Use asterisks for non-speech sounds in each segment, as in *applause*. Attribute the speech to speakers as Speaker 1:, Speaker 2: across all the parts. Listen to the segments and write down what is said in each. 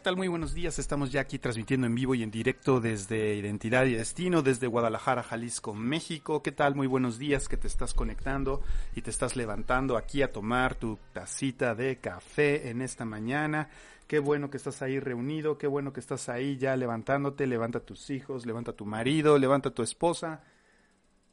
Speaker 1: ¿qué tal? Muy buenos días. Estamos ya aquí transmitiendo en vivo y en directo desde Identidad y Destino, desde Guadalajara, Jalisco, México. ¿Qué tal? Muy buenos días que te estás conectando y te estás levantando aquí a tomar tu tacita de café en esta mañana. Qué bueno que estás ahí reunido, qué bueno que estás ahí ya levantándote. Levanta a tus hijos, levanta a tu marido, levanta a tu esposa.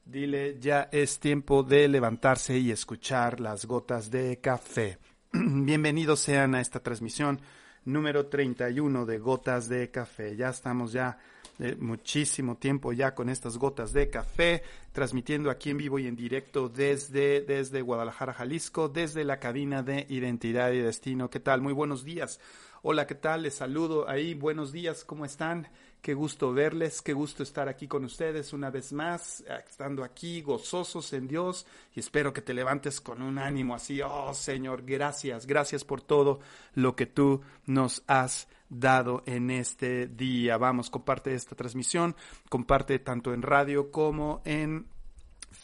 Speaker 1: Dile, ya es tiempo de levantarse y escuchar las gotas de café. *clears throat* Bienvenidos sean a esta transmisión número 31 de Gotas de Café. Ya estamos ya de muchísimo tiempo ya con estas gotas de café, transmitiendo aquí en vivo y en directo desde, desde Guadalajara, Jalisco, desde la cabina de Identidad y Destino. ¿Qué tal? Muy buenos días. Hola, ¿qué tal? Les saludo ahí. Buenos días, ¿cómo están? Qué gusto verles, qué gusto estar aquí con ustedes una vez más, estando aquí gozosos en Dios y espero que te levantes con un ánimo así, oh Señor, gracias, gracias por todo lo que tú nos has dado en este día. Vamos, comparte esta transmisión, comparte tanto en radio como en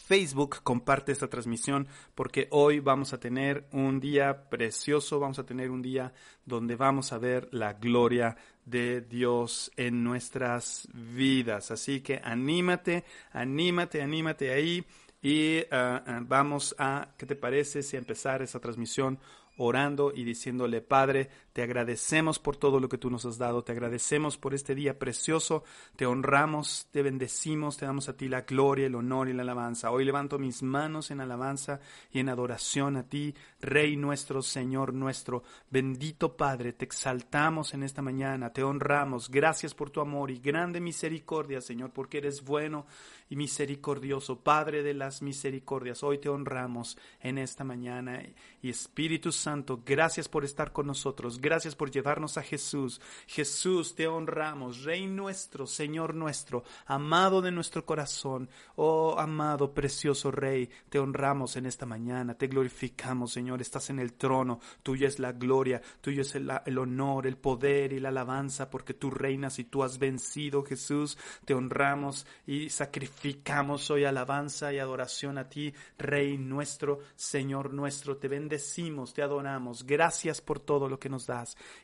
Speaker 1: Facebook, comparte esta transmisión porque hoy vamos a tener un día precioso, vamos a tener un día donde vamos a ver la gloria de Dios en nuestras vidas. Así que anímate, anímate, anímate ahí y ah, ah, vamos a, ¿qué te parece si empezar esa transmisión orando y diciéndole, Padre, te agradecemos por todo lo que tú nos has dado, te agradecemos por este día precioso, te honramos, te bendecimos, te damos a ti la gloria, el honor y la alabanza. Hoy levanto mis manos en alabanza y en adoración a ti, Rey nuestro, Señor nuestro, bendito Padre, te exaltamos en esta mañana, te honramos, gracias por tu amor y grande misericordia, Señor, porque eres bueno y misericordioso, Padre de las misericordias. Hoy te honramos en esta mañana y Espíritu Santo, gracias por estar con nosotros, gracias por llevarnos a Jesús. Jesús, te honramos, Rey nuestro, Señor nuestro, amado de nuestro corazón, oh amado, precioso Rey, te honramos en esta mañana, te glorificamos, Señor, estás en el trono, tuya es la gloria, tuyo es el, el honor, el poder y la alabanza, porque tú reinas y tú has vencido, Jesús, te honramos y sacrificamos Ficamos hoy alabanza y adoración a ti, Rey nuestro, Señor nuestro. Te bendecimos, te adoramos. Gracias por todo lo que nos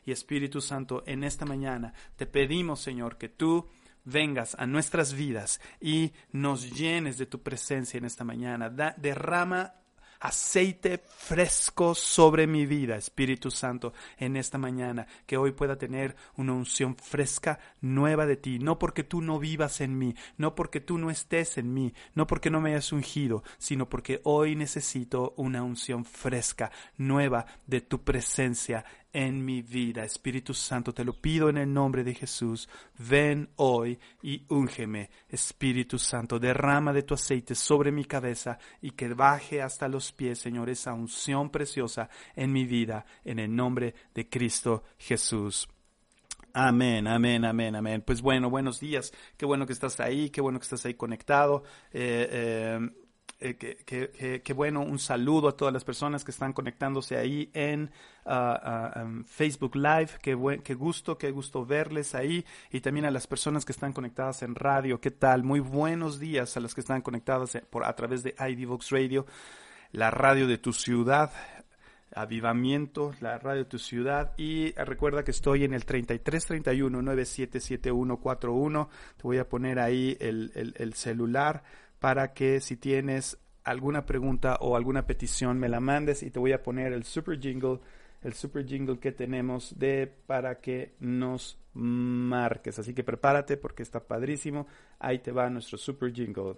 Speaker 1: Y Espíritu Santo, en esta mañana te pedimos, Señor, que tú vengas a nuestras vidas y nos llenes de tu presencia en esta mañana. derrama aceite fresco sobre mi vida, Espíritu Santo, en esta mañana, que hoy pueda tener una unción fresca, nueva de ti, no porque tú no vivas en mí, no porque tú no estés en mí, no porque no me hayas ungido, sino porque hoy necesito una unción fresca, nueva de tu presencia en mi vida. Espíritu Santo, te lo pido en el nombre de Jesús. Ven hoy y úngeme. Espíritu Santo, derrama de tu aceite sobre mi cabeza y que baje hasta los pies, Señor, esa unción preciosa en mi vida, en el nombre de Cristo Jesús. Amén, amén, amén, amén. Pues bueno, buenos días. Qué bueno que estás ahí, qué bueno que estás ahí conectado. Eh, eh, eh, que, bueno, un saludo a todas las personas que están conectándose ahí en ah, ah, um, Facebook Live, qué, qué gusto, qué gusto verles ahí y también a las personas que están conectadas en radio, ¿qué tal? Muy buenos días a las que están conectadas por, a través de IDVox Radio, la radio de tu ciudad, Avivamiento, la radio de tu ciudad. Y recuerda que estoy en el 3331-977141. Te voy a poner ahí el, el, el celular para que si tienes alguna pregunta o alguna petición me la mandes y te voy a poner el super jingle, el super jingle que tenemos de para que nos marques. Así que prepárate porque está padrísimo. Ahí te va nuestro super jingle.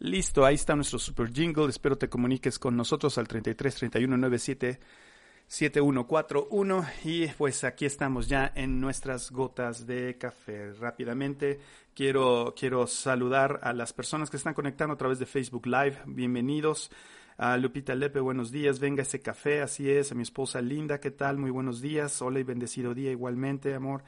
Speaker 1: Listo, ahí está nuestro super jingle. Espero te comuniques con nosotros al 33 31 97 7141 y pues aquí estamos ya en nuestras gotas de café. Rápidamente quiero, quiero saludar a las personas que están conectando a través de Facebook Live. Bienvenidos. A Lupita Lepe, buenos días. Venga ese café, así es. A mi esposa Linda, ¿qué tal? Muy buenos días. Hola y bendecido día igualmente, amor.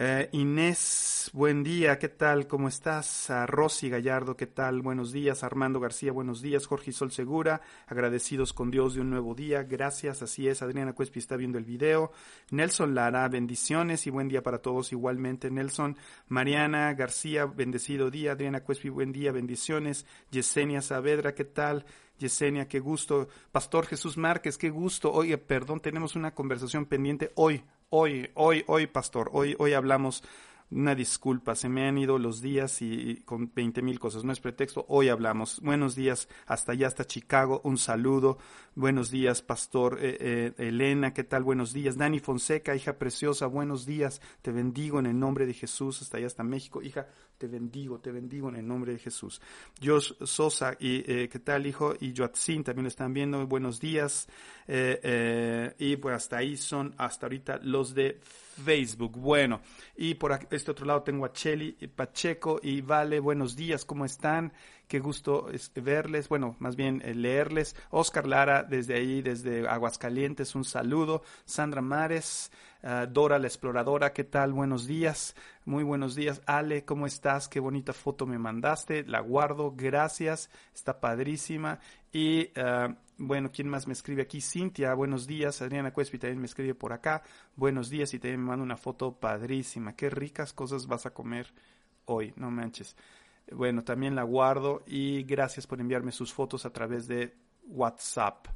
Speaker 1: Eh, Inés buen día, ¿qué tal? ¿Cómo estás? A Rosy Gallardo, ¿qué tal? Buenos días. Armando García, buenos días. Jorge Sol Segura, agradecidos con Dios de un nuevo día. Gracias, así es. Adriana Cuespi está viendo el video. Nelson Lara, bendiciones y buen día para todos igualmente. Nelson, Mariana García, bendecido día. Adriana Cuespi, buen día, bendiciones. Yesenia Saavedra, ¿qué tal? Yesenia, qué gusto. Pastor Jesús Márquez, qué gusto. Oye, perdón, tenemos una conversación pendiente hoy, hoy, hoy, hoy, Pastor. Hoy, hoy hablamos una disculpa, se me han ido los días y, con veinte mil cosas, no es pretexto, hoy hablamos. Buenos días, hasta allá, hasta Chicago, un saludo. Buenos días, Pastor eh, eh, Elena, ¿qué tal? Buenos días. Dani Fonseca, hija preciosa, buenos días. Te bendigo en el nombre de Jesús, hasta allá, hasta México. Hija, te bendigo, te bendigo en el nombre de Jesús. Josh Sosa, y, eh, ¿qué tal, hijo? Y Joatzin también lo están viendo, buenos días. y pues hasta ahí son, hasta ahorita, los de Facebook. Bueno, y por este otro lado tengo a Cheli Pacheco y Vale, buenos días, ¿cómo están? Qué gusto verles, bueno, más bien eh, leerles. Oscar Lara, desde ahí, desde Aguascalientes, un saludo. Sandra Mares, ah, Dora la Exploradora, ¿qué tal? Buenos días, muy buenos días. Ale, ¿cómo estás? Qué bonita foto me mandaste, la guardo, gracias, está padrísima. Y uh, bueno, ¿quién más me escribe aquí? Cintia, buenos días. Adriana Cuespi también me escribe por acá. Buenos días y también me manda una foto padrísima. Qué ricas cosas vas a comer hoy, no manches. Bueno, también la guardo y gracias por enviarme sus fotos a través de WhatsApp.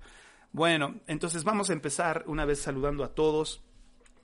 Speaker 1: Bueno, entonces vamos a empezar una vez saludando a todos.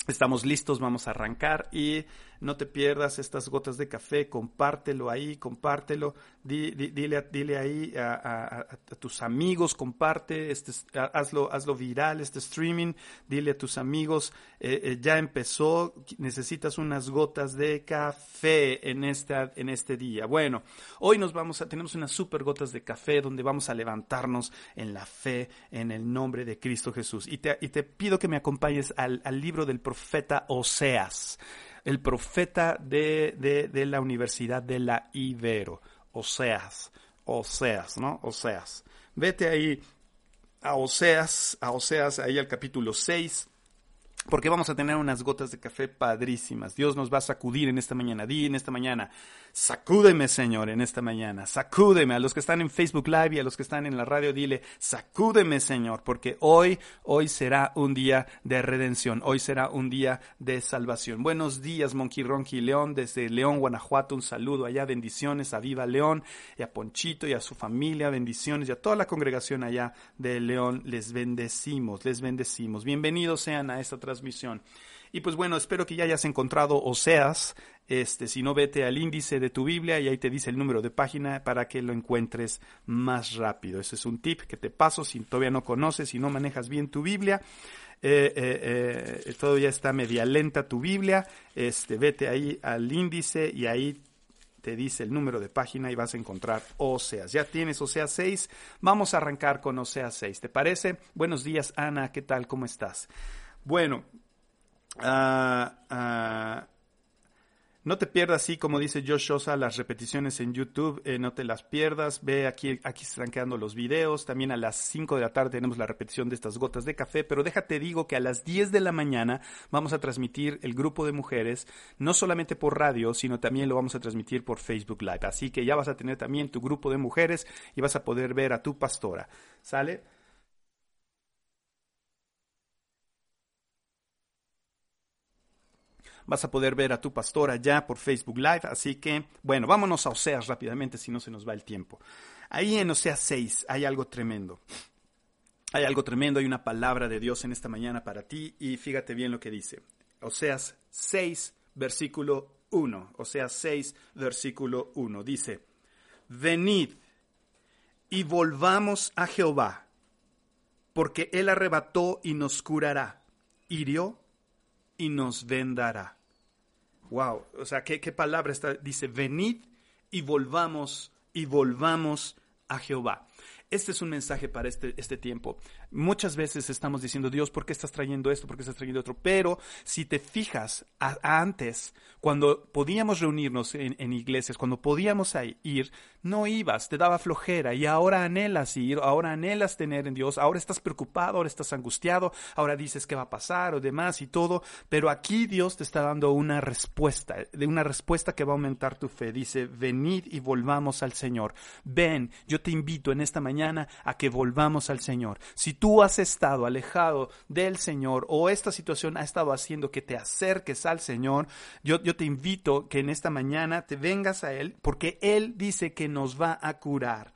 Speaker 1: Estamos listos, vamos a arrancar y no te pierdas estas gotas de café, compártelo ahí, compártelo, dile, dile ahí a, tus amigos, comparte, este, hazlo, hazlo viral, este streaming, dile a tus amigos, eh, eh, ya empezó, necesitas unas gotas de café en, en este día. Bueno, hoy nos vamos a, tenemos unas super gotas de café donde vamos a levantarnos en la fe, en el nombre de Cristo Jesús. Y te, y te pido que me acompañes al, al libro del profeta Oseas el profeta de, de, la Universidad de la Ibero, Oseas, Oseas, ¿no? Oseas. Vete ahí a Oseas, a Oseas, ahí al capítulo 6, porque vamos a tener unas gotas de café padrísimas. Dios nos va a sacudir en esta mañana, di en esta mañana, Sacúdeme, Señor, en esta mañana. Sacúdeme. A los que están en Facebook Live y a los que están en la radio, dile, sacúdeme, Señor, porque hoy, hoy será un día de redención. Hoy será un día de salvación. Buenos días, Monkey Ronky León, desde León, Guanajuato. Un saludo allá. Bendiciones a Viva León y a Ponchito y a su familia. Bendiciones y a toda la congregación allá de León. Les bendecimos, les bendecimos. Bienvenidos sean a esta transmisión. Y pues bueno, espero que ya hayas encontrado Oseas. Este, si no, vete al índice de tu Biblia y ahí te dice el número de página para que lo encuentres más rápido. Ese es un tip que te paso si todavía no conoces, si no manejas bien tu Biblia. Eh, eh, eh, todavía está media lenta tu Biblia. Este, vete ahí al índice y ahí te dice el número de página y vas a encontrar Oseas. Ya tienes Oseas 6. Vamos a arrancar con Oseas 6. ¿Te parece? Buenos días, Ana. ¿Qué tal? ¿Cómo estás? Bueno, Ah, ah, no te pierdas, sí, como dice Josh Sosa, las repeticiones en YouTube, eh, no te las pierdas. Ve aquí, aquí se están quedando los videos. También a las 5 de la tarde tenemos la repetición de estas gotas de café. Pero déjate digo que a las 10 de la mañana vamos a transmitir el grupo de mujeres, no solamente por radio, sino también lo vamos a transmitir por Facebook Live. Así que ya vas a tener también tu grupo de mujeres y vas a poder ver a tu pastora. ¿Sale? Vas a poder ver a tu pastor allá por Facebook Live. Así que, bueno, vámonos a Oseas rápidamente, si no se nos va el tiempo. Ahí en Oseas 6 hay algo tremendo. Hay algo tremendo, hay una palabra de Dios en esta mañana para ti y fíjate bien lo que dice. Oseas 6, versículo 1. Oseas 6, versículo 1. Dice, venid y volvamos a Jehová, porque él arrebató y nos curará, hirió y nos vendará. Wow, o sea, ¿qué, palabra está? Dice, venid y volvamos y volvamos a Jehová. Este es un mensaje para este, este tiempo. Muchas veces estamos diciendo, Dios, ¿por qué estás trayendo esto? ¿Por qué estás trayendo otro? Pero si te fijas antes, cuando podíamos reunirnos en, iglesias, cuando podíamos ir, no ibas, te daba flojera y ahora anhelas ir, ahora anhelas tener en Dios, ahora estás preocupado, ahora estás angustiado, ahora dices qué va a pasar o demás y todo, pero aquí Dios te está dando una respuesta, de una respuesta que va a aumentar tu fe. Dice, venid y volvamos al Señor. Ven, yo te invito en esta mañana a que volvamos al Señor. Si tú has estado alejado del Señor o esta situación ha estado haciendo que te acerques al Señor, yo, te invito que en esta mañana te vengas a Él porque Él dice que nos va a curar.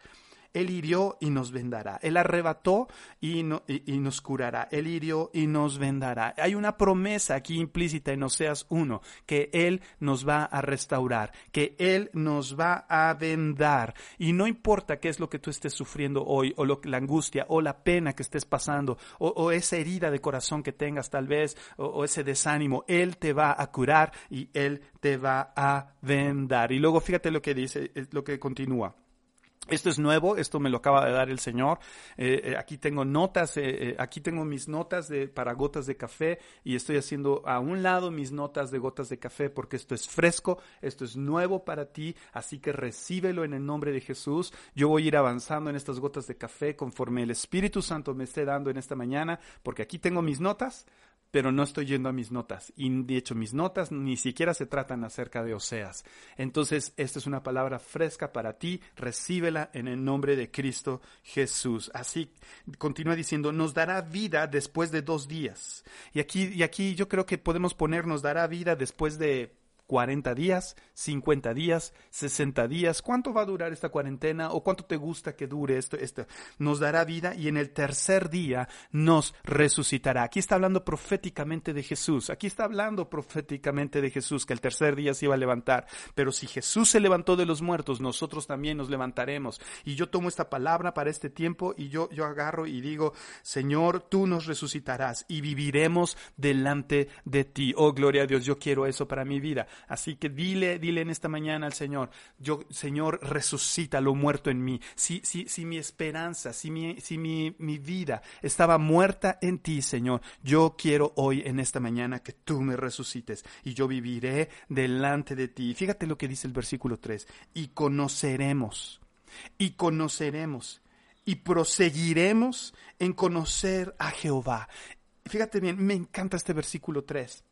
Speaker 1: Él hirió y nos vendará. Él arrebató y, nos curará. Él hirió y nos vendará. Hay una promesa aquí implícita en Oseas 1, que Él nos va a restaurar, que Él nos va a vendar. Y no importa qué es lo que tú estés sufriendo hoy, o la angustia, o la pena que estés pasando, o, esa herida de corazón que tengas tal vez, o, o ese desánimo, Él te va a curar y Él te va a vendar. Y luego fíjate lo que dice, lo que continúa. Esto es nuevo, esto me lo acaba de dar el Señor. Eh, eh, aquí tengo notas, eh, aquí tengo mis notas de, para gotas de café y estoy haciendo a un lado mis notas de gotas de café porque esto es fresco, esto es nuevo para ti, así que recíbelo en el nombre de Jesús. Yo voy a ir avanzando en estas gotas de café conforme el Espíritu Santo me esté dando en esta mañana, porque aquí tengo mis notas, pero no estoy yendo a mis notas. Y de hecho, mis notas ni siquiera se tratan acerca de Oseas. Entonces, esta es una palabra fresca para ti. Recíbela en el nombre de Cristo Jesús. Así continúa diciendo, nos dará vida después de dos días. Y aquí, y aquí yo creo que podemos poner, nos dará vida después de 40 días, 50 días, 60 días. ¿Cuánto va a durar esta cuarentena o cuánto te gusta que dure esto? esto? Nos dará vida y en el tercer día nos resucitará. Aquí está hablando proféticamente de Jesús. Aquí está hablando proféticamente de Jesús, que el tercer día se iba a levantar. Pero si Jesús se levantó de los muertos, nosotros también nos levantaremos. Y yo tomo esta palabra para este tiempo y yo, yo agarro y digo, Señor, tú nos resucitarás y viviremos delante de ti. Oh, gloria a Dios, yo quiero eso para mi vida. Así que dile, dile en esta mañana al Señor, yo, Señor, resucita lo muerto en mí. Si, si, si mi esperanza, si, mi, si mi, mi vida estaba muerta en ti, Señor, yo quiero hoy en esta mañana que tú me resucites y yo viviré delante de ti. Fíjate lo que dice el versículo 3, y conoceremos, y conoceremos y proseguiremos en conocer a Jehová. Fíjate bien, me encanta este versículo 3.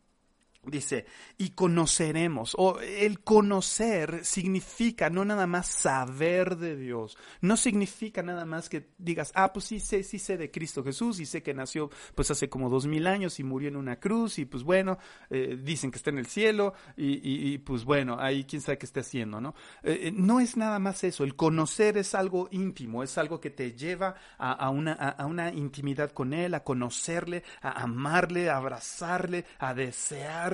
Speaker 1: Dice, y conoceremos, o el conocer significa no nada más saber de Dios, no significa nada más que digas, ah, pues sí sé, sí sé de Cristo Jesús y sé que nació pues hace como dos mil años y murió en una cruz y pues bueno, eh, dicen que está en el cielo y, pues bueno, ahí quién sabe qué está haciendo, ¿no? Eh, eh, no es nada más eso, el conocer es algo íntimo, es algo que te lleva a, una, a una intimidad con Él, a conocerle, a amarle, a abrazarle, a desear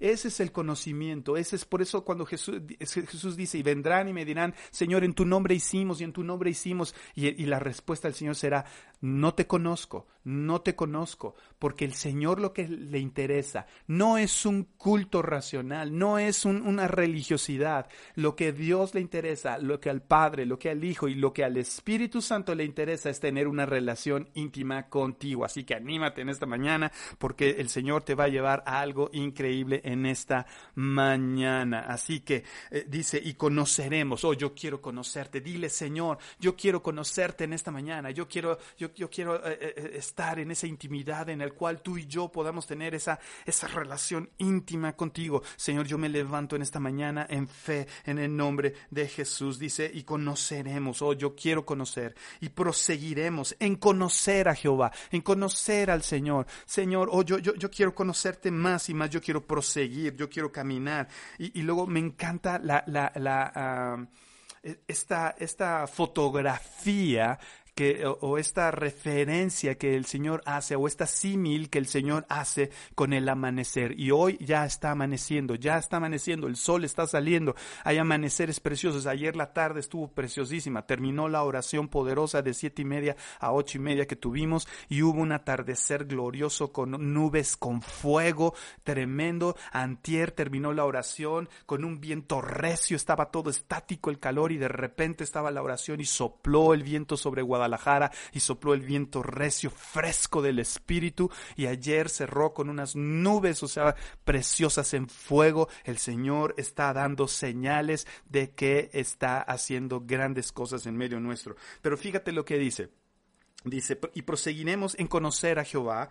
Speaker 1: ese es el conocimiento, ese es por eso cuando Jesús, dice, y vendrán y me dirán, Señor, en tu nombre hicimos y en tu nombre hicimos, y la respuesta del Señor será, no te conozco, no te conozco, porque el Señor lo que le interesa no es un culto racional, no es una religiosidad, lo que Dios le interesa, lo que al Padre, lo que al Hijo y lo que al Espíritu Santo le interesa es tener una relación íntima contigo. Así que anímate en esta mañana, porque el Señor te va a llevar a algo increíble en esta mañana. Así que eh, dice, y conoceremos, oh, yo quiero conocerte, dile Señor, yo quiero conocerte en esta mañana, yo quiero, yo yo, quiero eh, eh, en esa intimidad en el cual tú y yo podamos tener esa, esa relación íntima contigo. Señor, yo me levanto en esta mañana en fe, en el nombre de Jesús. Dice, y conoceremos, oh, yo quiero conocer, y proseguiremos en conocer a Jehová, en conocer al Señor. Señor, oh, yo, yo, yo quiero conocerte más y más, yo quiero proseguir, yo quiero caminar. Y, luego me encanta la, la, ah, esta, esta fotografía o, esta referencia que el Señor hace o esta símil que el Señor hace con el amanecer. Y hoy ya está amaneciendo, ya está amaneciendo, el sol está saliendo, hay amaneceres preciosos. Ayer la tarde estuvo preciosísima, terminó la oración poderosa de siete y media a ocho y media que tuvimos y hubo un atardecer glorioso con nubes, con fuego tremendo. Antier terminó la oración con un viento recio, estaba todo estático el calor y de repente estaba la oración y sopló el viento sobre Guadalajara Guadalajara y sopló el viento recio, fresco del espíritu y ayer cerró con unas nubes, o sea, preciosas en fuego. El Señor está dando señales de que está haciendo grandes cosas en medio nuestro. Pero fíjate lo que dice. Dice, y proseguiremos en conocer a Jehová,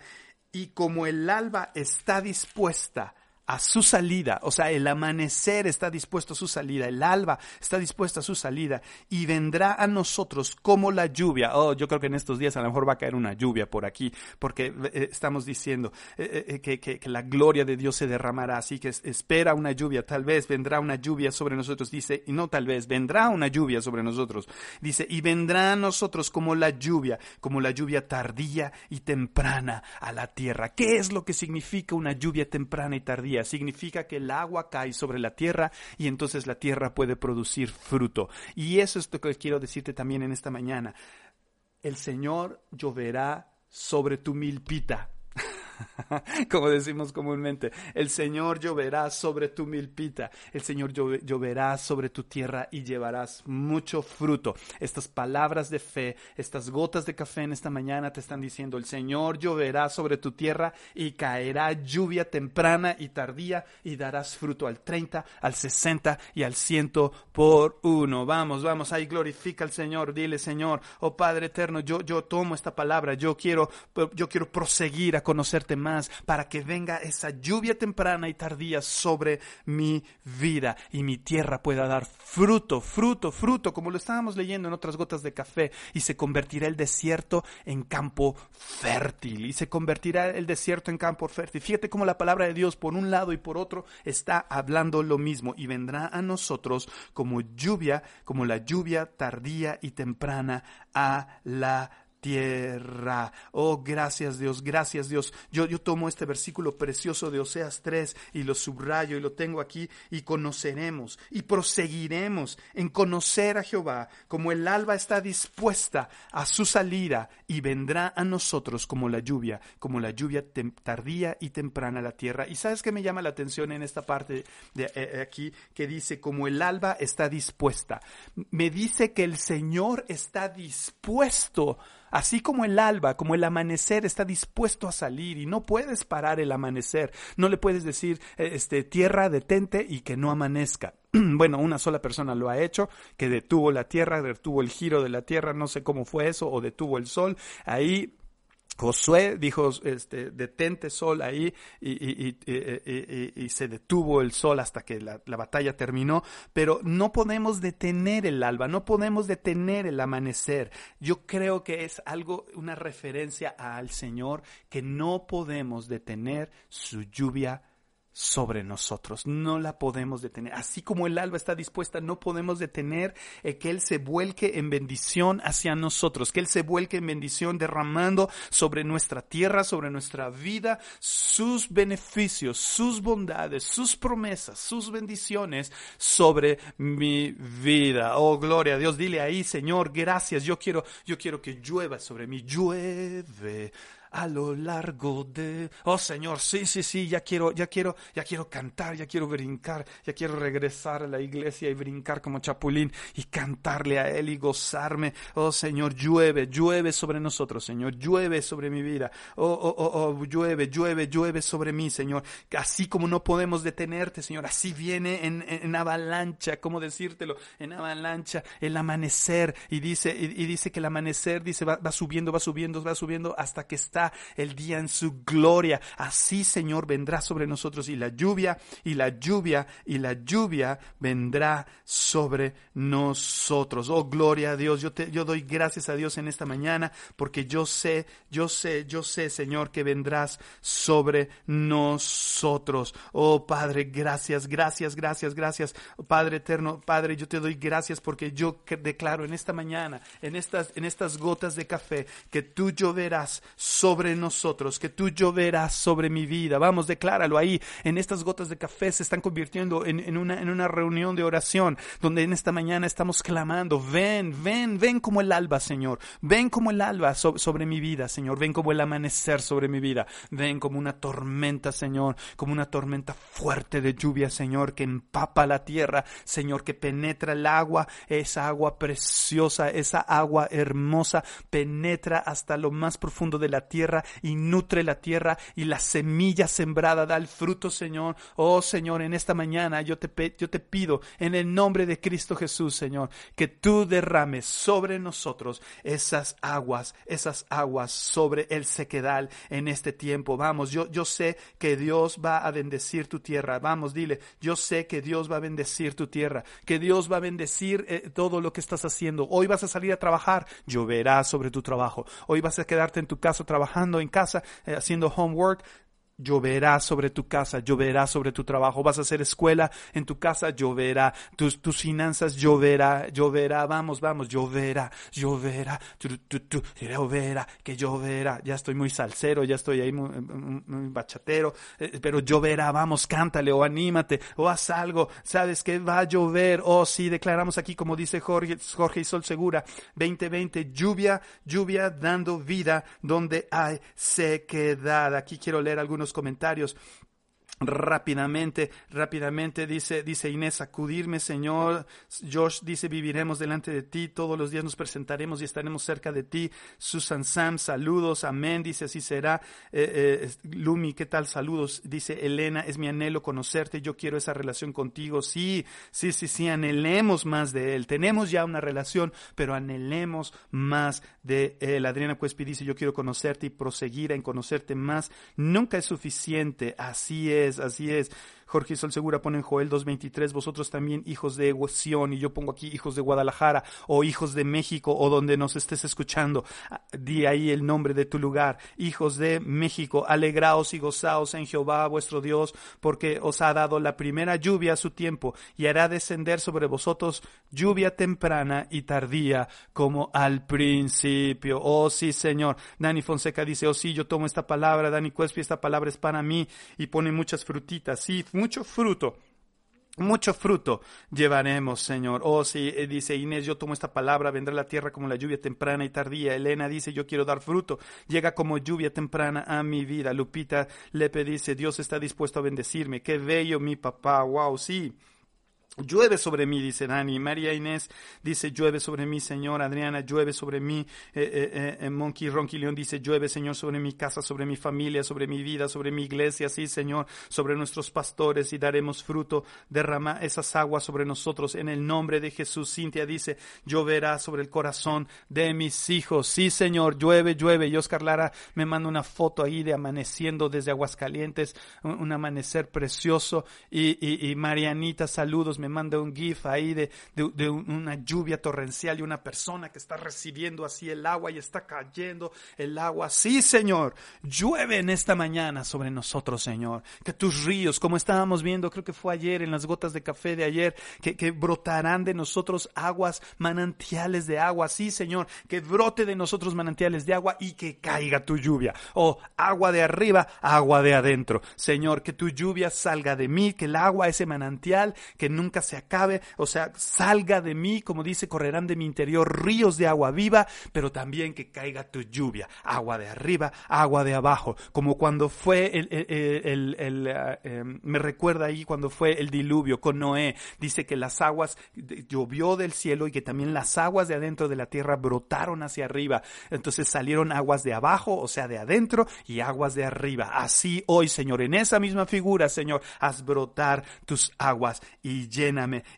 Speaker 1: y como el alba está dispuesta a su salida, o sea, el amanecer está dispuesto a su salida, el alba está dispuesta a su salida y vendrá a nosotros como la lluvia. Oh, yo creo que en estos días a lo mejor va a caer una lluvia por aquí, porque eh, estamos diciendo eh, eh, que, que, que, la gloria de Dios se derramará, así que espera una lluvia, tal vez vendrá una lluvia sobre nosotros, dice, y no tal vez, vendrá una lluvia sobre nosotros, dice, y vendrá a nosotros como la lluvia, como la lluvia tardía y temprana a la tierra. ¿Qué es lo que significa una lluvia temprana y tardía? Significa que el agua cae sobre la tierra y entonces la tierra puede producir fruto. Y eso es lo que quiero decirte también en esta mañana. El Señor lloverá sobre tu milpita. *laughs* *laughs* como decimos comúnmente, el Señor lloverá sobre tu milpita, el Señor lloverá sobre tu tierra y llevarás mucho fruto. Estas palabras de fe, estas gotas de café en esta mañana te están diciendo, el Señor lloverá sobre tu tierra y caerá lluvia temprana y tardía y darás fruto al 30, al 60 y al 100 por uno. Vamos, vamos, ahí glorifica al Señor, dile Señor, oh Padre eterno, yo, yo tomo esta palabra, yo quiero, yo quiero proseguir a conocer más para que venga esa lluvia temprana y tardía sobre mi vida y mi tierra pueda dar fruto, fruto, fruto, como lo estábamos leyendo en otras gotas de café, y se convertirá el desierto en campo fértil, y se convertirá el desierto en campo fértil. Fíjate cómo la palabra de Dios por un lado y por otro está hablando lo mismo, y vendrá a nosotros como lluvia, como la lluvia tardía y temprana a la tierra. Oh, gracias Dios, gracias Dios. Yo, yo tomo este versículo precioso de Oseas 3 y lo subrayo y lo tengo aquí y conoceremos y proseguiremos en conocer a Jehová como el alba está dispuesta a su salida y vendrá a nosotros como la lluvia, como la lluvia tardía y temprana a la tierra. Y sabes que me llama la atención en esta parte de eh, eh, aquí que dice como el alba está dispuesta. Me dice que el Señor está dispuesto Así como el alba, como el amanecer está dispuesto a salir y no puedes parar el amanecer. No le puedes decir, eh, este, tierra, detente y que no amanezca. *clears throat* bueno, una sola persona lo ha hecho, que detuvo la tierra, detuvo el giro de la tierra, no sé cómo fue eso, o detuvo el sol. Ahí Josué dijo, este, detente sol ahí y, se detuvo el sol hasta que la, la, batalla terminó, pero no podemos detener el alba, no podemos detener el amanecer. Yo creo que es algo, una referencia al Señor, que no podemos detener su lluvia sobre nosotros. No la podemos detener. Así como el alba está dispuesta, no podemos detener eh, que Él se vuelque en bendición hacia nosotros, que Él se vuelque en bendición derramando sobre nuestra tierra, sobre nuestra vida, sus beneficios, sus bondades, sus promesas, sus bendiciones sobre mi vida. Oh, gloria a Dios. Dile ahí, Señor, gracias. Yo quiero, yo quiero que llueva sobre mí. Llueve a lo largo de oh Señor sí sí sí ya quiero ya quiero ya quiero cantar ya quiero brincar ya quiero regresar a la iglesia y brincar como chapulín y cantarle a él y gozarme. Oh Señor llueve llueve sobre nosotros Señor llueve sobre mi vida. Oh oh oh, oh llueve llueve llueve sobre mí Señor. Así como no podemos detenerte Señor así viene en, avalancha cómo decírtelo en avalancha el amanecer. Y dice y, dice que el amanecer dice va subiendo va subiendo va subiendo hasta que está el día en su gloria. Así, Señor, vendrá sobre nosotros y la lluvia, y la lluvia, y la lluvia vendrá sobre nosotros. Oh, gloria a Dios. Yo, te, yo doy gracias a Dios en esta mañana porque yo sé, yo sé, yo sé, Señor, que vendrás sobre nosotros. Oh, Padre, gracias, gracias, gracias, gracias. Padre eterno, Padre, yo te doy gracias porque yo declaro en esta mañana, en estas, en estas gotas de café, que tú lloverás sobre sobre nosotros, que tú lloverás sobre mi vida. Vamos, decláralo ahí. En estas gotas de café se están convirtiendo en, una, en una reunión de oración donde en esta mañana estamos clamando, ven, ven, ven como el alba, Señor. Ven como el alba sobre mi vida, Señor. Ven como el amanecer sobre mi vida. Ven como una tormenta, Señor, como una tormenta fuerte de lluvia, Señor, que empapa la tierra, Señor, que penetra el agua, esa agua preciosa, esa agua hermosa, penetra hasta lo más profundo de la tierra y nutre la tierra y la semilla sembrada da el fruto, Señor. Oh, Señor, en esta mañana yo te, yo te pido en el nombre de Cristo Jesús, Señor, que tú derrames sobre nosotros esas aguas, esas aguas sobre el sequedal en este tiempo. Vamos, yo, yo sé que Dios va a bendecir tu tierra. Vamos, dile, yo sé que Dios va a bendecir tu tierra, que Dios va a bendecir eh, todo lo que estás haciendo. Hoy vas a salir a trabajar, lloverá sobre tu trabajo. Hoy vas a quedarte en tu casa trabajando en casa, eh, haciendo homework, lloverá sobre tu casa, lloverá sobre tu trabajo, vas a hacer escuela en tu casa, lloverá, tus, tus finanzas lloverá, lloverá, vamos, vamos, lloverá, lloverá, lloverá, que lloverá, ya estoy muy salsero, ya estoy ahí muy, bachatero, eh, pero lloverá, vamos, cántale o anímate o haz algo, sabes que va a llover, oh sí, declaramos aquí como dice Jorge, Jorge y Sol Segura, 2020, lluvia, lluvia dando vida donde hay sequedad, aquí quiero leer algunos comentarios rápidamente, rápidamente, dice, dice Inés, sacudirme, Señor. Josh dice, viviremos delante de ti, todos los días nos presentaremos y estaremos cerca de ti. Susan Sam, saludos, amén, dice, así será. Eh, eh, Lumi, ¿qué tal? Saludos, dice Elena, es mi anhelo conocerte, yo quiero esa relación contigo. Sí, sí, sí, sí, anhelemos más de él. Tenemos ya una relación, pero anhelemos más de él. Adriana Cuespi dice, yo quiero conocerte y proseguir en conocerte más. Nunca es suficiente, así es así es. Jorge Sol Segura pone en Joel 2.23, vosotros también hijos de Sion, y yo pongo aquí hijos de Guadalajara, o hijos de México, o donde nos estés escuchando. Ah, di ahí el nombre de tu lugar. Hijos de México, alegraos y gozaos en Jehová vuestro Dios, porque os ha dado la primera lluvia a su tiempo, y hará descender sobre vosotros lluvia temprana y tardía, como al principio. Oh sí, Señor. Dani Fonseca dice, oh sí, yo tomo esta palabra, Dani Cuespi, esta palabra es para mí, y pone muchas frutitas. Sí, mucho fruto. Mucho fruto llevaremos, Señor. Oh, sí, eh, dice Inés, yo tomo esta palabra, vendrá la tierra como la lluvia temprana y tardía. Elena dice, yo quiero dar fruto. Llega como lluvia temprana a mi vida. Lupita Lepe dice, Dios está dispuesto a bendecirme. Qué bello mi papá. Wow, sí. Llueve sobre mí, dice Dani. María Inés dice, llueve sobre mí, Señor. Adriana, llueve sobre mí. Eh, eh, eh, Monkey Ronky León dice, llueve, Señor, sobre mi casa, sobre mi familia, sobre mi vida, sobre mi iglesia, sí, Señor, sobre nuestros pastores y daremos fruto. Derrama esas aguas sobre nosotros en el nombre de Jesús. Cintia dice, lloverá sobre el corazón de mis hijos. Sí, Señor, llueve, llueve. Y Oscar Lara me manda una foto ahí de amaneciendo desde Aguascalientes, un, amanecer precioso. Y, y, Marianita, saludos manda un gif ahí de, de, una lluvia torrencial y una persona que está recibiendo así el agua y está cayendo el agua. Sí, Señor, llueve en esta mañana sobre nosotros, Señor. Que tus ríos, como estábamos viendo, creo que fue ayer en las gotas de café de ayer, que, que brotarán de nosotros aguas, manantiales de agua. Sí, Señor, que brote de nosotros manantiales de agua y que caiga tu lluvia. Oh, agua de arriba, agua de adentro. Señor, que tu lluvia salga de mí, que el agua, ese manantial, que nunca se acabe, o sea, salga de mí, como dice, correrán de mi interior ríos de agua viva, pero también que caiga tu lluvia, agua de arriba, agua de abajo, como cuando fue el, eh, em, me recuerda ahí cuando fue el diluvio con Noé, dice que las aguas llovió del cielo y que también las aguas de adentro de la tierra brotaron hacia arriba, entonces salieron aguas de abajo, o sea, de adentro y aguas de arriba. Así hoy, Señor, en esa misma figura, Señor, haz brotar tus aguas y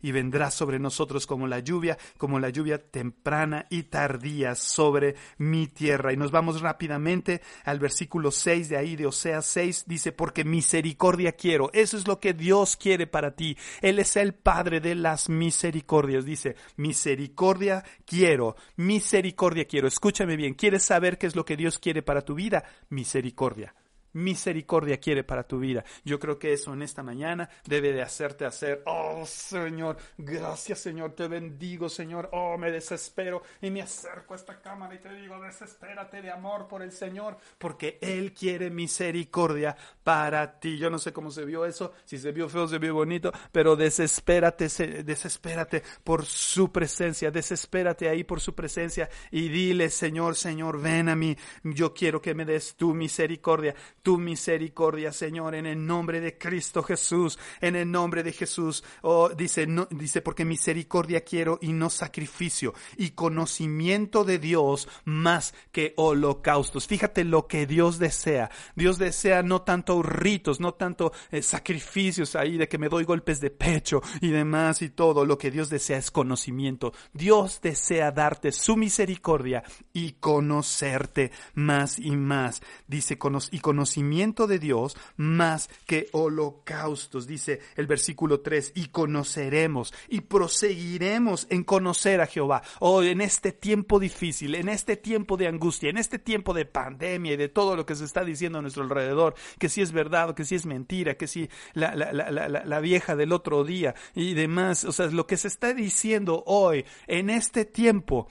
Speaker 1: y vendrá sobre nosotros como la lluvia, como la lluvia temprana y tardía sobre mi tierra. Y nos vamos rápidamente al versículo 6 de ahí de Oseas 6, dice, porque misericordia quiero. Eso es lo que Dios quiere para ti. Él es el Padre de las misericordias. Dice, misericordia quiero, misericordia quiero. Escúchame bien, ¿quieres saber qué es lo que Dios quiere para tu vida? Misericordia misericordia quiere para tu vida. Yo creo que eso en esta mañana debe de hacerte hacer, oh Señor, gracias Señor, te bendigo Señor, oh me desespero y me acerco a esta cámara y te digo, desespérate de amor por el Señor, porque Él quiere misericordia para ti. Yo no sé cómo se vio eso, si se vio feo, se vio bonito, pero desespérate, desespérate por su presencia, desespérate ahí por su presencia y dile, Señor, Señor, ven a mí, yo quiero que me des tu misericordia tu misericordia, Señor, en el nombre de Cristo Jesús, en el nombre de Jesús. Oh, dice, no, dice, porque misericordia quiero y no sacrificio, y conocimiento de Dios más que holocaustos. Fíjate lo que Dios desea. Dios desea no tanto ritos, no tanto eh, sacrificios ahí de que me doy golpes de pecho y demás y todo. Lo que Dios desea es conocimiento. Dios desea darte su misericordia y conocerte más y más. Dice, y conocimiento conocimiento de Dios más que holocaustos, dice el versículo 3, y conoceremos y proseguiremos en conocer a Jehová. Oh, en este tiempo difícil, en este tiempo de angustia, en este tiempo de pandemia y de todo lo que se está diciendo a nuestro alrededor, que si es verdad que si es mentira, que si la, la, la, la vieja del otro día y demás, o sea, lo que se está diciendo hoy, en este tiempo,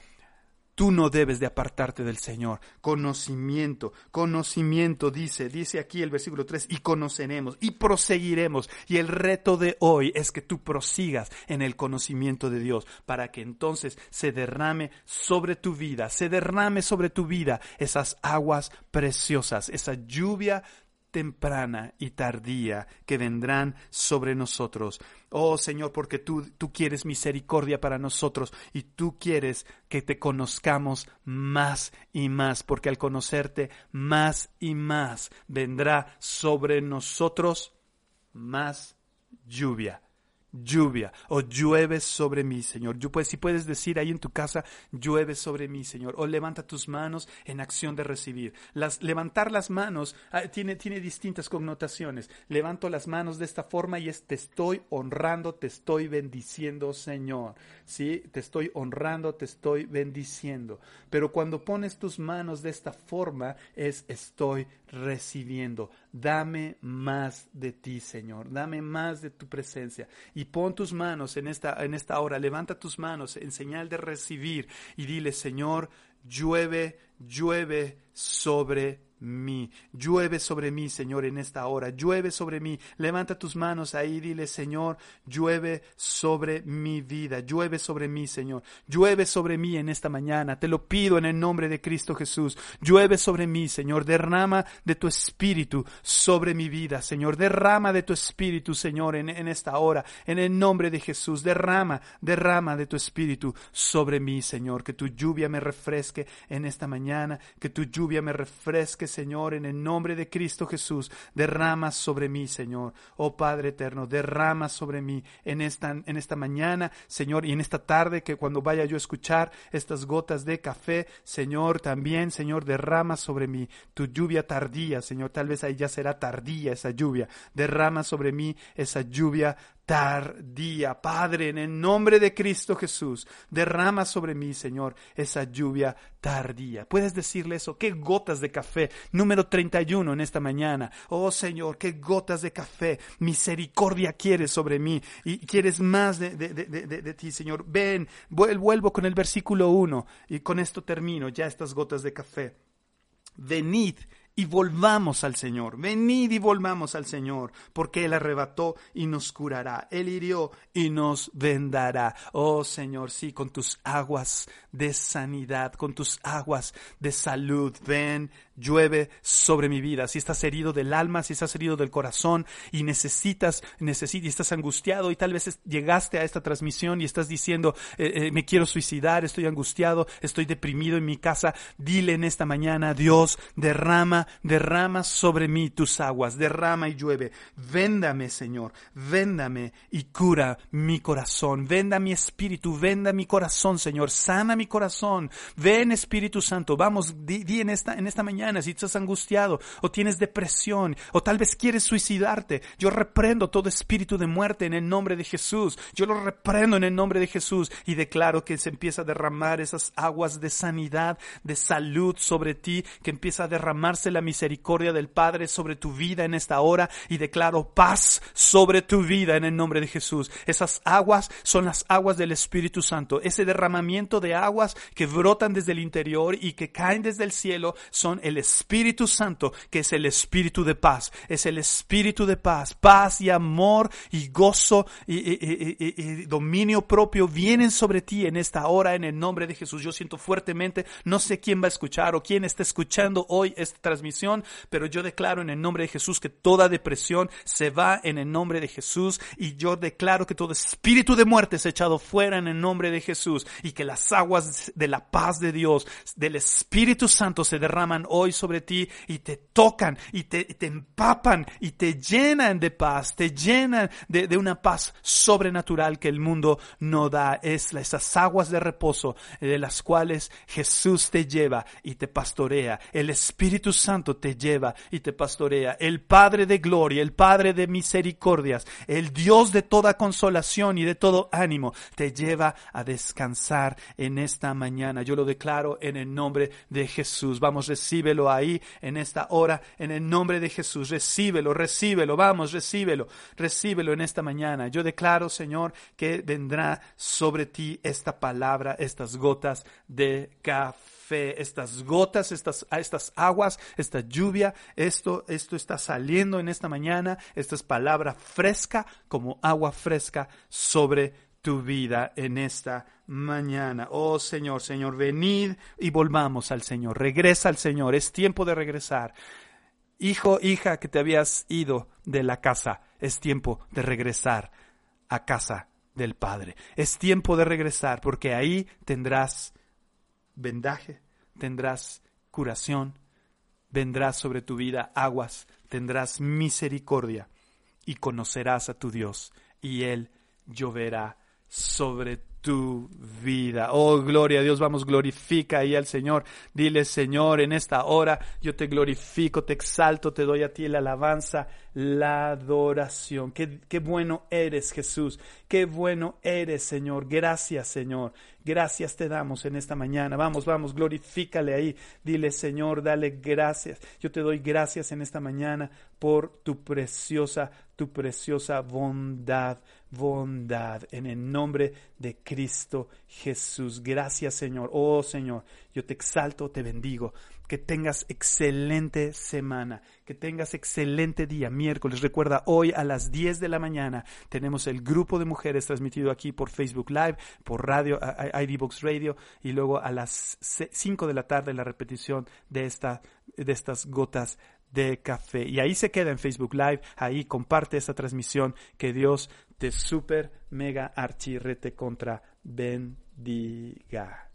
Speaker 1: Tú no debes de apartarte del Señor. Conocimiento, conocimiento dice, dice aquí el versículo 3, y conoceremos y proseguiremos. Y el reto de hoy es que tú prosigas en el conocimiento de Dios para que entonces se derrame sobre tu vida, se derrame sobre tu vida esas aguas preciosas, esa lluvia temprana y tardía que vendrán sobre nosotros. Oh Señor, porque tú, tú quieres misericordia para nosotros y tú quieres que te conozcamos más y más, porque al conocerte más y más vendrá sobre nosotros más lluvia lluvia o llueve sobre mí, Señor. Yo, pues, si puedes decir ahí en tu casa, llueve sobre mí, Señor. O levanta tus manos en acción de recibir. Las, levantar las manos ah, tiene, tiene distintas connotaciones. Levanto las manos de esta forma y es te estoy honrando, te estoy bendiciendo, Señor. Sí, te estoy honrando, te estoy bendiciendo. Pero cuando pones tus manos de esta forma es estoy recibiendo. Dame más de ti, Señor. Dame más de tu presencia. Pon tus manos en esta, en esta hora. Levanta tus manos en señal de recibir y dile, Señor, llueve, llueve sobre Llueve sobre mí, Señor, en esta hora. Llueve sobre mí. Levanta tus manos ahí, dile, Señor, llueve sobre mi vida. Llueve sobre mí, Señor. Llueve sobre mí en esta mañana. Te lo pido en el nombre de Cristo Jesús. Llueve sobre mí, Señor. Derrama de tu espíritu sobre mi vida, Señor. Derrama de tu espíritu, Señor, en, en esta hora. En el nombre de Jesús. Derrama, derrama de tu espíritu sobre mí, Señor. Que tu lluvia me refresque en esta mañana. Que tu lluvia me refresque Señor, en el nombre de Cristo Jesús, derrama sobre mí, Señor. Oh Padre eterno, derrama sobre mí en esta, en esta mañana, Señor, y en esta tarde que cuando vaya yo a escuchar estas gotas de café, Señor, también, Señor, derrama sobre mí tu lluvia tardía, Señor. Tal vez ahí ya será tardía esa lluvia. Derrama sobre mí esa lluvia tardía. Padre, en el nombre de Cristo Jesús, derrama sobre mí, Señor, esa lluvia tardía. ¿Puedes decirle eso? ¿Qué gotas de café? Número 31 en esta mañana. Oh Señor, qué gotas de café. Misericordia quieres sobre mí y quieres más de, de, de, de ti, Señor. Ven, vuelvo con el versículo 1 y con esto termino ya estas gotas de café. Venid y volvamos al Señor. Venid y volvamos al Señor, porque Él arrebató y nos curará. Él hirió y nos vendará. Oh Señor, sí, con tus aguas de sanidad, con tus aguas de salud. Ven, llueve sobre mi vida. Si estás herido del alma, si estás herido del corazón y necesitas, necesitas, y estás angustiado y tal vez llegaste a esta transmisión y estás diciendo, eh, eh, me quiero suicidar, estoy angustiado, estoy deprimido en mi casa, dile en esta mañana, Dios, derrama, derrama sobre mí tus aguas, derrama y llueve. Véndame, Señor, véndame y cura mi corazón, venda mi espíritu, venda mi corazón, Señor, sana mi corazón. Ven Espíritu Santo, vamos, di, en esta, en esta mañana si estás angustiado o tienes depresión o tal vez quieres suicidarte. Yo reprendo todo espíritu de muerte en el nombre de Jesús. Yo lo reprendo en el nombre de Jesús y declaro que se empieza a derramar esas aguas de sanidad, de salud sobre ti, que empieza a derramarse la misericordia del Padre sobre tu vida en esta hora y declaro paz sobre tu vida en el nombre de Jesús. Esas aguas son las aguas del Espíritu Santo. Ese derramamiento de que brotan desde el interior y que caen desde el cielo son el Espíritu Santo, que es el Espíritu de paz. Es el Espíritu de paz, paz y amor y gozo y, dominio propio vienen sobre ti en esta hora en el nombre de Jesús. Yo siento fuertemente, no sé quién va a escuchar o quién está escuchando hoy esta transmisión, pero yo declaro en el nombre de Jesús que toda depresión se va en el nombre de Jesús y yo declaro que todo espíritu de muerte es echado fuera en el nombre de Jesús y que las aguas de la paz de Dios, del Espíritu Santo se derraman hoy sobre ti y te tocan y te, te empapan y te llenan de paz, te llenan de, de una paz sobrenatural que el mundo no da. Es esas aguas de reposo de las cuales Jesús te lleva y te pastorea. El Espíritu Santo te lleva y te pastorea. El Padre de gloria, el Padre de misericordias, el Dios de toda consolación y de todo ánimo, te lleva a descansar en esta mañana. Yo lo declaro en el nombre de Jesús. Vamos, recíbelo ahí en esta hora, en el nombre de Jesús. Recíbelo, recíbelo, vamos, recíbelo, recíbelo en esta mañana. Yo declaro, Señor, que vendrá sobre ti esta palabra, estas gotas de café, estas gotas, estas, estas aguas, esta lluvia, esto, esto está saliendo en esta mañana, esta es palabra fresca como agua fresca sobre tu vida en esta mañana. Oh Señor, Señor, venid y volvamos al Señor. Regresa al Señor. Es tiempo de regresar. Hijo, hija que te habías ido de la casa, es tiempo de regresar a casa del Padre. Es tiempo de regresar porque ahí tendrás vendaje, tendrás curación, vendrás sobre tu vida aguas, tendrás misericordia y conocerás a tu Dios y Él lloverá sobre tu vida. Oh, gloria a Dios, vamos, glorifica ahí al Señor. Dile, Señor, en esta hora yo te glorifico, te exalto, te doy a ti la alabanza, la adoración. Qué, qué bueno eres, Jesús. Qué bueno eres, Señor. Gracias, Señor. Gracias te damos en esta mañana. Vamos, vamos, glorifícale ahí. Dile, Señor, dale gracias. Yo te doy gracias en esta mañana por tu preciosa, tu preciosa bondad, bondad. En el nombre de Cristo Jesús. Gracias, Señor. Oh, Señor, yo te exalto, te bendigo que tengas excelente semana, que tengas excelente día, miércoles. Recuerda, hoy a las 10 de la mañana tenemos el grupo de mujeres transmitido aquí por Facebook Live, por radio, ID Box Radio, y luego a las 5 de la tarde la repetición de, esta, de estas gotas de café. Y ahí se queda en Facebook Live, ahí comparte esta transmisión, que Dios te super mega archirrete contra bendiga.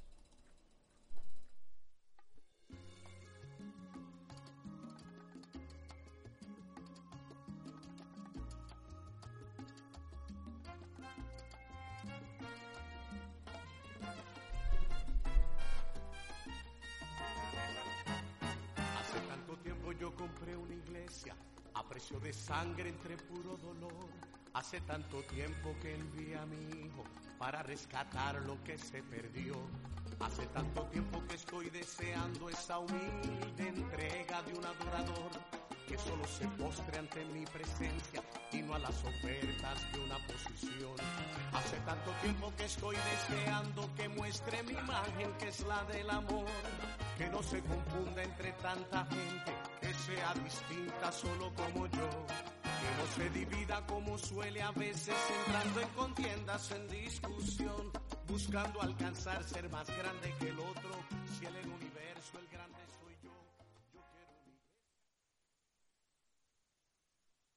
Speaker 2: precio de sangre entre puro dolor. Hace tanto tiempo que envié a mi hijo para rescatar lo que se perdió. Hace tanto tiempo que estoy deseando esa humilde entrega de un adorador que solo se postre ante mi presencia y no a las ofertas de una posición. Hace tanto tiempo que estoy deseando que muestre mi imagen que es la del amor, que no se confunda entre tanta gente, que sea distinta solo como yo, no se divida como suele a veces entrando en contiendas, en discusión, buscando alcanzar ser más grande que el otro,